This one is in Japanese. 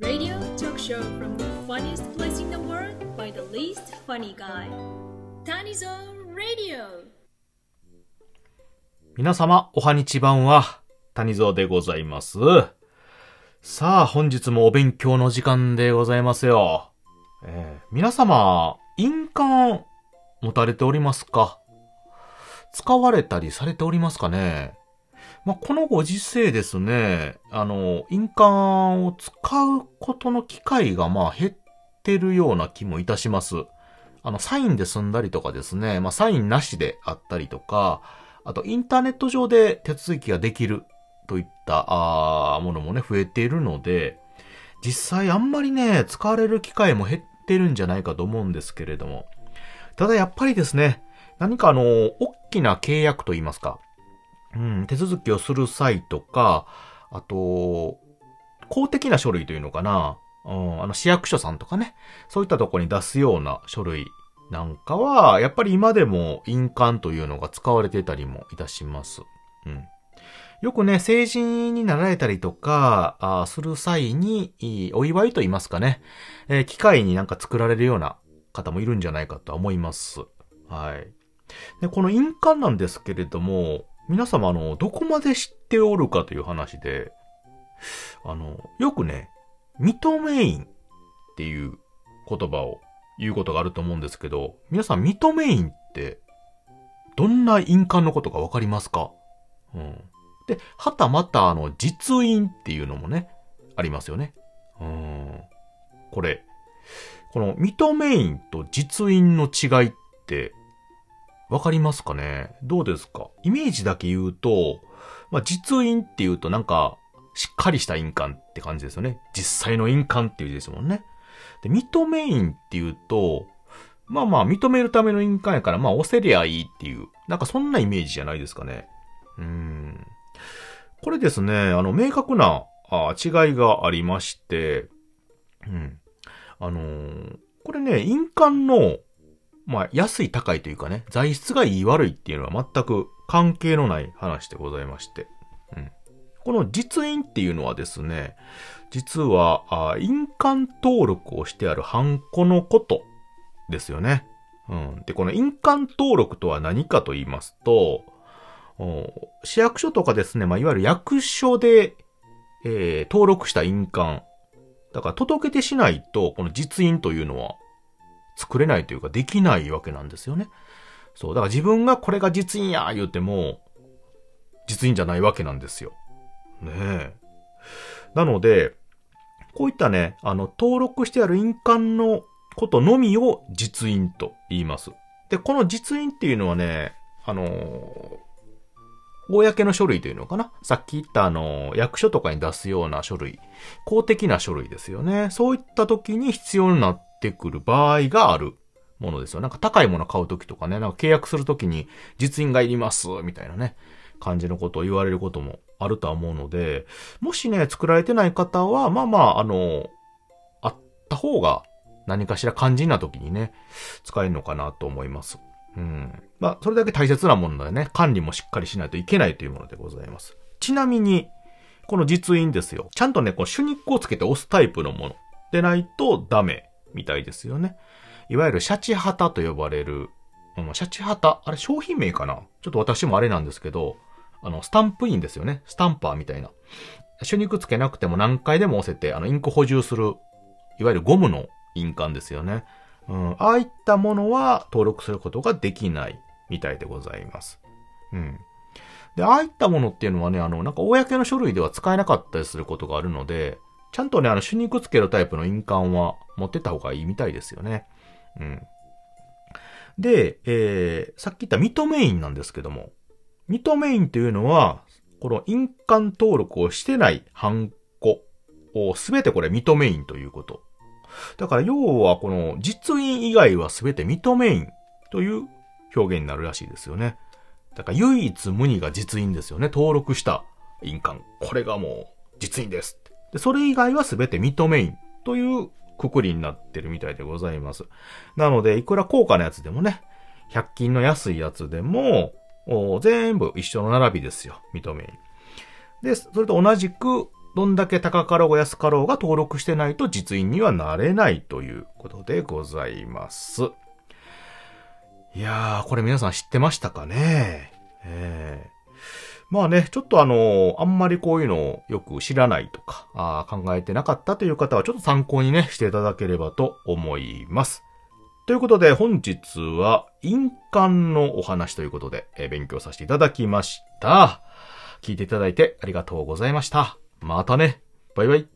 Radio talk show from the funniest place in the world by the least funny guy. Tanizo Radio. 皆様、おはにちばんは、谷蔵でございます。さあ、本日もお勉強の時間でございますよ。えー皆様、印鑑、持たれておりますか使われたりされておりますかねまあ、このご時世ですね、あの、印鑑を使うことの機会がまあ減ってるような気もいたします。あの、サインで済んだりとかですね、まあ、サインなしであったりとか、あと、インターネット上で手続きができるといった、あものもね、増えているので、実際あんまりね、使われる機会も減ってるんじゃないかと思うんですけれども。ただやっぱりですね、何かあの、大きな契約といいますか、うん、手続きをする際とか、あと、公的な書類というのかな、うん、あの市役所さんとかね、そういったとこに出すような書類なんかは、やっぱり今でも印鑑というのが使われてたりもいたします。うん。よくね、成人になられたりとか、あする際に、お祝いと言いますかね、えー機械になんか作られるような方もいるんじゃないかとは思います。はい。で、この印鑑なんですけれども、皆様あの、どこまで知っておるかという話で、あの、よくね、認め印っていう言葉を言うことがあると思うんですけど、皆さん認め印って、どんな印鑑のことかわかりますか？うん。で、はたまたあの、実印っていうのもね、ありますよね。うん。これ、この認め印と実印の違いって、わかりますかね？どうですか？イメージだけ言うと、まあ、実印っていうとなんか、しっかりした印鑑って感じですよね。実際の印鑑っていう字ですもんね。で、認め印っていうと、まあまあ、認めるための印鑑やから、まあ、押せりゃいいっていう、なんかそんなイメージじゃないですかね。うん。これですね、あの、明確なあ違いがありまして、うん。あのーこれね、印鑑の、まあ、安い高いというかね、材質がいい悪いっていうのは全く関係のない話でございまして。うん。この実印っていうのはですね、実は、あ印鑑登録をしてあるハンコのことですよね。うん。で、この印鑑登録とは何かと言いますと、市役所とかですね、まあ、いわゆる役所で、えー登録した印鑑。だから届けてしないと、この実印というのは作れないというかできないわけなんですよね。そう。だから自分がこれが実印や言うても、実印じゃないわけなんですよ。ねえ。なので、こういったね、あの、登録してある印鑑のことのみを実印と言います。で、この実印っていうのはね、あのー公の書類というのかなさっき言ったあの、役所とかに出すような書類。公的な書類ですよね。そういった時に必要になってくる場合があるものですよ。なんか高いもの買う時とかね、なんか契約する時に実印がいります、みたいなね、感じのことを言われることもあるとは思うので、もしね、作られてない方は、まあまあ、あの、あった方が何かしら肝心な時にね、使えるのかなと思います。うん。まあ、それだけ大切なものだよね。管理もしっかりしないといけないというものでございます。ちなみに、この実印ですよ。ちゃんとね、こう、手肉をつけて押すタイプのものでないとダメみたいですよね。いわゆるシャチハタと呼ばれる、うん、シャチハタ、あれ商品名かな？ちょっと私もあれなんですけど、あの、スタンプインですよね。スタンパーみたいな。手肉つけなくても何回でも押せて、あの、インク補充する、いわゆるゴムの印鑑ですよね。うん、ああいったものは登録することができないみたいでございます。うん。で、ああいったものっていうのはね、あの、なんか公の書類では使えなかったりすることがあるので、ちゃんとね、あの、手肉つけるタイプの印鑑は持ってった方がいいみたいですよね。うん。で、えー、さっき言った認め印なんですけども、認め印というのは、この印鑑登録をしてないハンコをすべてこれ認め印ということ。だから要はこの実印以外はすべて認め印という表現になるらしいですよね。だから唯一無二が実印ですよね。登録した印鑑。これがもう実印です。で、それ以外はすべて認め印というくくりになってるみたいでございます。なので、いくら高価なやつでもね、100均の安いやつでも、全部一緒の並びですよ。認め印。で、それと同じく、どんだけ高かろうが安かろうが登録してないと実印にはなれないということでございます。いやー、これ皆さん知ってましたかね？えまあね、ちょっとあの、あんまりこういうのをよく知らないとか、あ考えてなかったという方はちょっと参考にね、していただければと思います。ということで、本日は、印鑑のお話ということで、えー勉強させていただきました。聞いていただいてありがとうございました。またね。バイバイ。